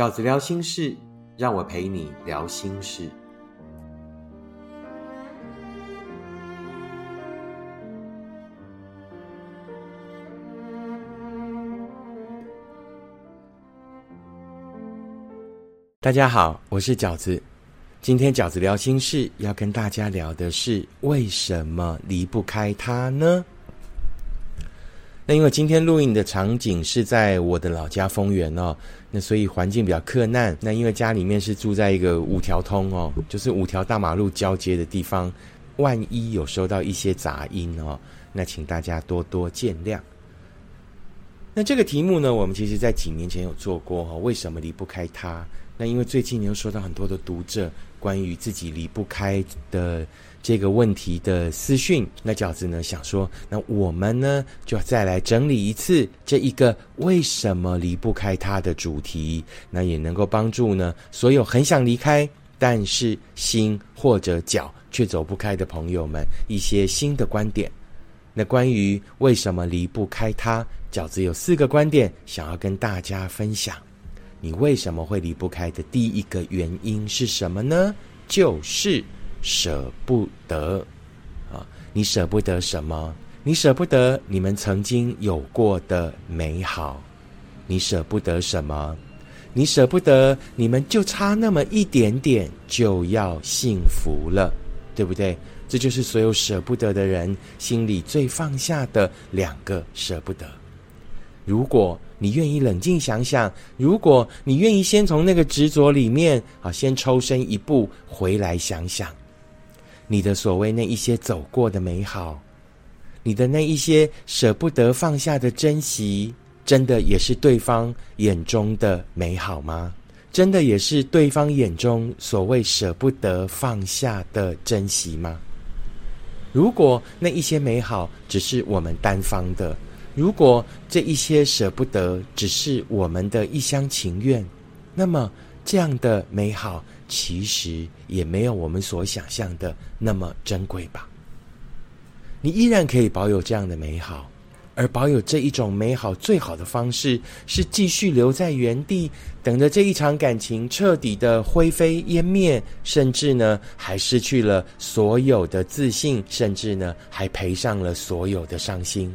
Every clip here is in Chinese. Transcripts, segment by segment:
饺子聊心事，让我陪你聊心事。大家好，我是饺子。今天饺子聊心事，要跟大家聊的是为什么离不开他呢？那因为今天录影的场景是在我的老家丰原哦，那所以环境比较客难。那因为家里面是住在一个五条通哦，就是五条大马路交接的地方，万一有收到一些杂音哦，那请大家多多见谅。那这个题目呢，我们其实在几年前有做过哈，为什么离不开它？那因为最近又收到很多的读者关于自己离不开的。这个问题的私讯，那饺子呢想说，那我们呢就再来整理一次这一个为什么离不开他的主题，那也能够帮助呢所有很想离开，但是心或者脚却走不开的朋友们一些新的观点。那关于为什么离不开他，饺子有四个观点想要跟大家分享。你为什么会离不开的第一个原因是什么呢？就是。舍不得啊！你舍不得什么？你舍不得你们曾经有过的美好。你舍不得什么？你舍不得你们就差那么一点点就要幸福了，对不对？这就是所有舍不得的人心里最放下的两个舍不得。如果你愿意冷静想想，如果你愿意先从那个执着里面啊，先抽身一步回来想想。你的所谓那一些走过的美好，你的那一些舍不得放下的珍惜，真的也是对方眼中的美好吗？真的也是对方眼中所谓舍不得放下的珍惜吗？如果那一些美好只是我们单方的，如果这一些舍不得只是我们的一厢情愿，那么这样的美好。其实也没有我们所想象的那么珍贵吧。你依然可以保有这样的美好，而保有这一种美好最好的方式是继续留在原地，等着这一场感情彻底的灰飞烟灭，甚至呢还失去了所有的自信，甚至呢还赔上了所有的伤心。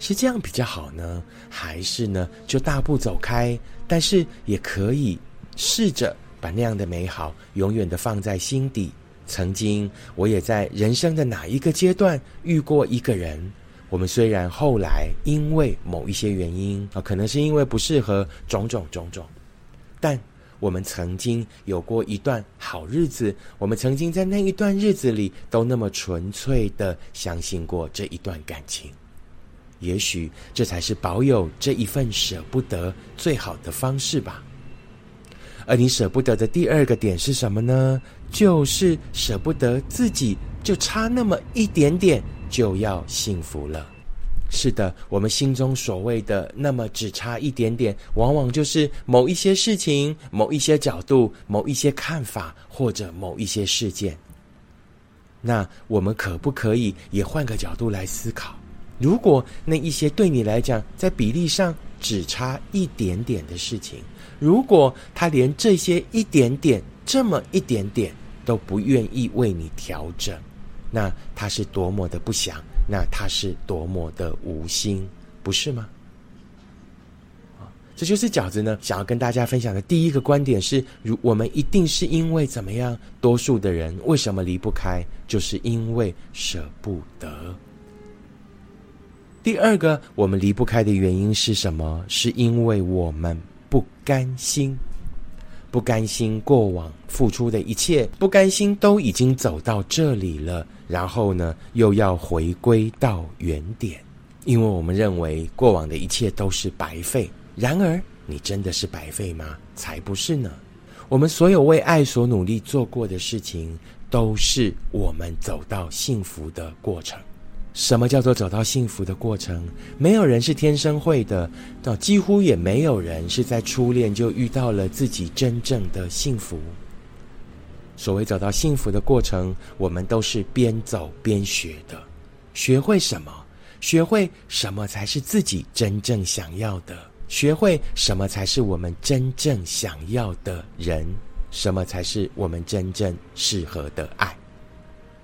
是这样比较好呢，还是呢就大步走开？但是也可以试着。把那样的美好永远的放在心底。曾经，我也在人生的哪一个阶段遇过一个人。我们虽然后来因为某一些原因啊，可能是因为不适合种种种种，但我们曾经有过一段好日子。我们曾经在那一段日子里都那么纯粹的相信过这一段感情。也许这才是保有这一份舍不得最好的方式吧。而你舍不得的第二个点是什么呢？就是舍不得自己就差那么一点点就要幸福了。是的，我们心中所谓的那么只差一点点，往往就是某一些事情、某一些角度、某一些看法或者某一些事件。那我们可不可以也换个角度来思考？如果那一些对你来讲在比例上只差一点点的事情，如果他连这些一点点、这么一点点都不愿意为你调整，那他是多么的不想，那他是多么的无心，不是吗？这就是饺子呢想要跟大家分享的第一个观点是：如我们一定是因为怎么样？多数的人为什么离不开？就是因为舍不得。第二个，我们离不开的原因是什么？是因为我们。不甘心，不甘心过往付出的一切，不甘心都已经走到这里了，然后呢，又要回归到原点，因为我们认为过往的一切都是白费。然而，你真的是白费吗？才不是呢！我们所有为爱所努力做过的事情，都是我们走到幸福的过程。什么叫做走到幸福的过程？没有人是天生会的，到几乎也没有人是在初恋就遇到了自己真正的幸福。所谓走到幸福的过程，我们都是边走边学的。学会什么？学会什么才是自己真正想要的？学会什么才是我们真正想要的人，什么才是我们真正适合的爱。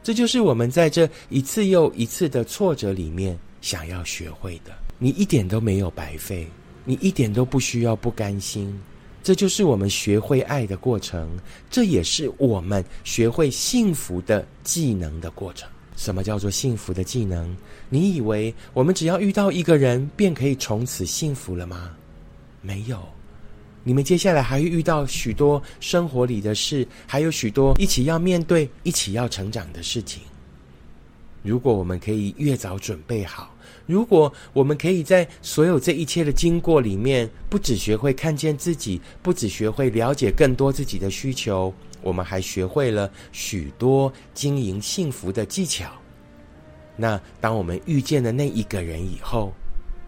这就是我们在这一次又一次的挫折里面想要学会的。你一点都没有白费，你一点都不需要不甘心。这就是我们学会爱的过程，这也是我们学会幸福的技能的过程。什么叫做幸福的技能？你以为我们只要遇到一个人便可以从此幸福了吗？没有，你们接下来还会遇到许多生活里的事，还有许多一起要面对、一起要成长的事情。如果我们可以越早准备好，如果我们可以在所有这一切的经过里面，不只学会看见自己，不只学会了解更多自己的需求。我们还学会了许多经营幸福的技巧。那当我们遇见了那一个人以后，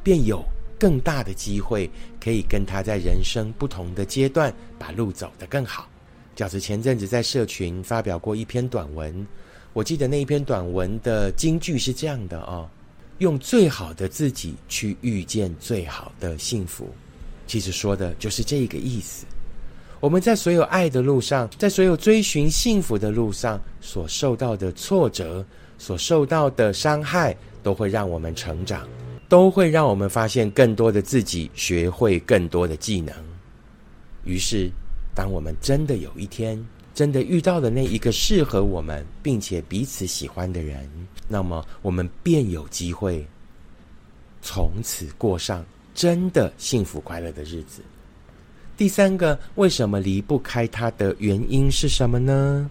便有更大的机会可以跟他在人生不同的阶段把路走得更好。饺子前阵子在社群发表过一篇短文，我记得那一篇短文的金句是这样的哦：用最好的自己去遇见最好的幸福。其实说的就是这个意思。我们在所有爱的路上，在所有追寻幸福的路上，所受到的挫折、所受到的伤害，都会让我们成长，都会让我们发现更多的自己，学会更多的技能。于是，当我们真的有一天，真的遇到了那一个适合我们并且彼此喜欢的人，那么我们便有机会从此过上真的幸福快乐的日子。第三个，为什么离不开他的原因是什么呢？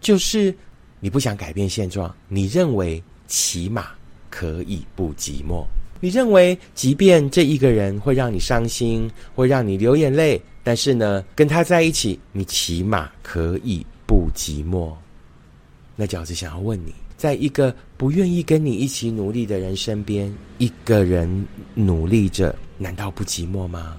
就是你不想改变现状，你认为起码可以不寂寞。你认为，即便这一个人会让你伤心，会让你流眼泪，但是呢，跟他在一起，你起码可以不寂寞。那饺子想要问你，在一个不愿意跟你一起努力的人身边，一个人努力着，难道不寂寞吗？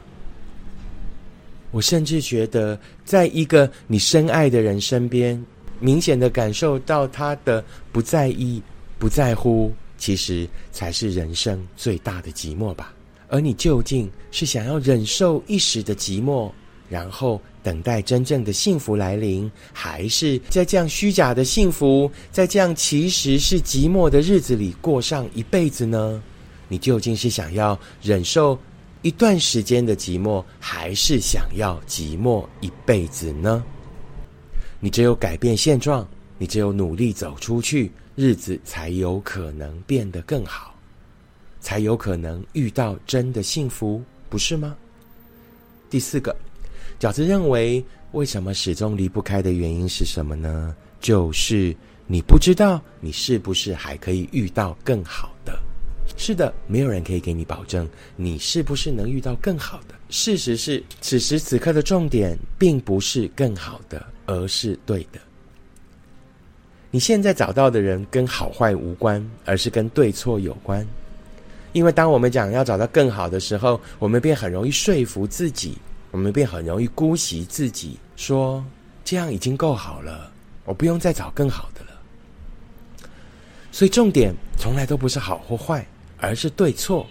我甚至觉得，在一个你深爱的人身边，明显的感受到他的不在意、不在乎，其实才是人生最大的寂寞吧。而你究竟是想要忍受一时的寂寞，然后等待真正的幸福来临，还是在这样虚假的幸福，在这样其实是寂寞的日子里过上一辈子呢？你究竟是想要忍受？一段时间的寂寞，还是想要寂寞一辈子呢？你只有改变现状，你只有努力走出去，日子才有可能变得更好，才有可能遇到真的幸福，不是吗？第四个，饺子认为，为什么始终离不开的原因是什么呢？就是你不知道，你是不是还可以遇到更好的。是的，没有人可以给你保证你是不是能遇到更好的。事实是，此时此刻的重点并不是更好的，而是对的。你现在找到的人跟好坏无关，而是跟对错有关。因为当我们讲要找到更好的时候，我们便很容易说服自己，我们便很容易姑息自己，说这样已经够好了，我不用再找更好的了。所以重点从来都不是好或坏。而是对错，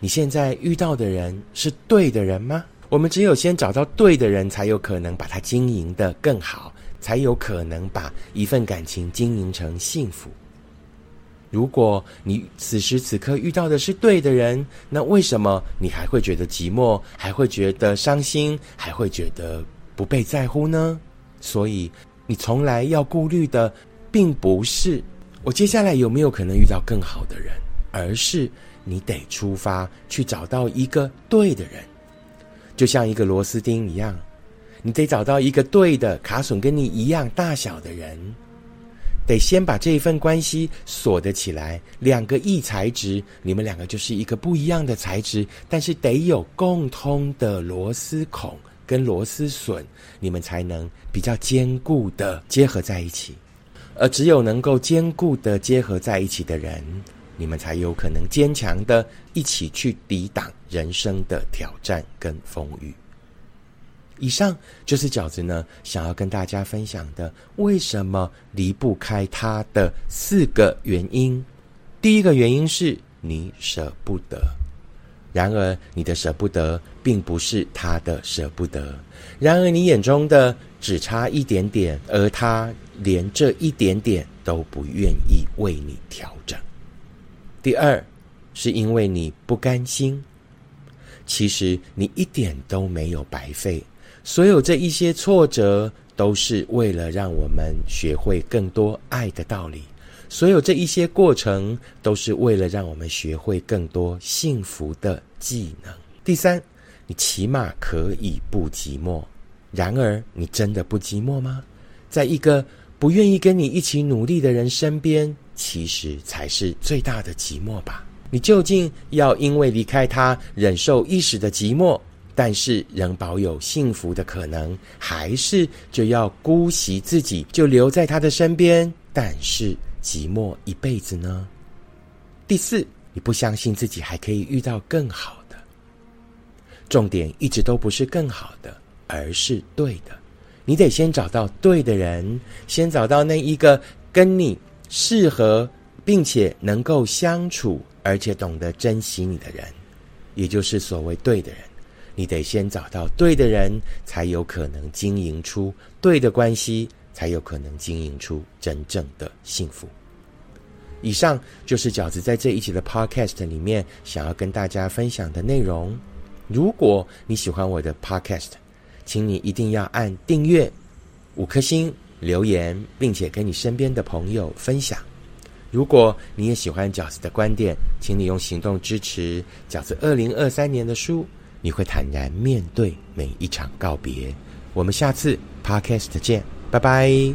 你现在遇到的人是对的人吗？我们只有先找到对的人，才有可能把它经营的更好，才有可能把一份感情经营成幸福。如果你此时此刻遇到的是对的人，那为什么你还会觉得寂寞，还会觉得伤心，还会觉得不被在乎呢？所以，你从来要顾虑的，并不是我接下来有没有可能遇到更好的人。而是你得出发去找到一个对的人，就像一个螺丝钉一样，你得找到一个对的卡榫跟你一样大小的人，得先把这一份关系锁得起来。两个异材质，你们两个就是一个不一样的材质，但是得有共通的螺丝孔跟螺丝笋，你们才能比较坚固的结合在一起。而只有能够坚固的结合在一起的人。你们才有可能坚强的一起去抵挡人生的挑战跟风雨。以上就是饺子呢想要跟大家分享的，为什么离不开他的四个原因。第一个原因是你舍不得，然而你的舍不得，并不是他的舍不得。然而你眼中的只差一点点，而他连这一点点都不愿意为你调整。第二，是因为你不甘心。其实你一点都没有白费，所有这一些挫折，都是为了让我们学会更多爱的道理。所有这一些过程，都是为了让我们学会更多幸福的技能。第三，你起码可以不寂寞。然而，你真的不寂寞吗？在一个不愿意跟你一起努力的人身边，其实才是最大的寂寞吧。你究竟要因为离开他忍受一时的寂寞，但是仍保有幸福的可能，还是就要姑息自己，就留在他的身边，但是寂寞一辈子呢？第四，你不相信自己还可以遇到更好的。重点一直都不是更好的，而是对的。你得先找到对的人，先找到那一个跟你适合并且能够相处。而且懂得珍惜你的人，也就是所谓对的人，你得先找到对的人，才有可能经营出对的关系，才有可能经营出真正的幸福。以上就是饺子在这一期的 Podcast 里面想要跟大家分享的内容。如果你喜欢我的 Podcast，请你一定要按订阅、五颗星、留言，并且跟你身边的朋友分享。如果你也喜欢饺子的观点，请你用行动支持饺子二零二三年的书。你会坦然面对每一场告别。我们下次 podcast 见，拜拜。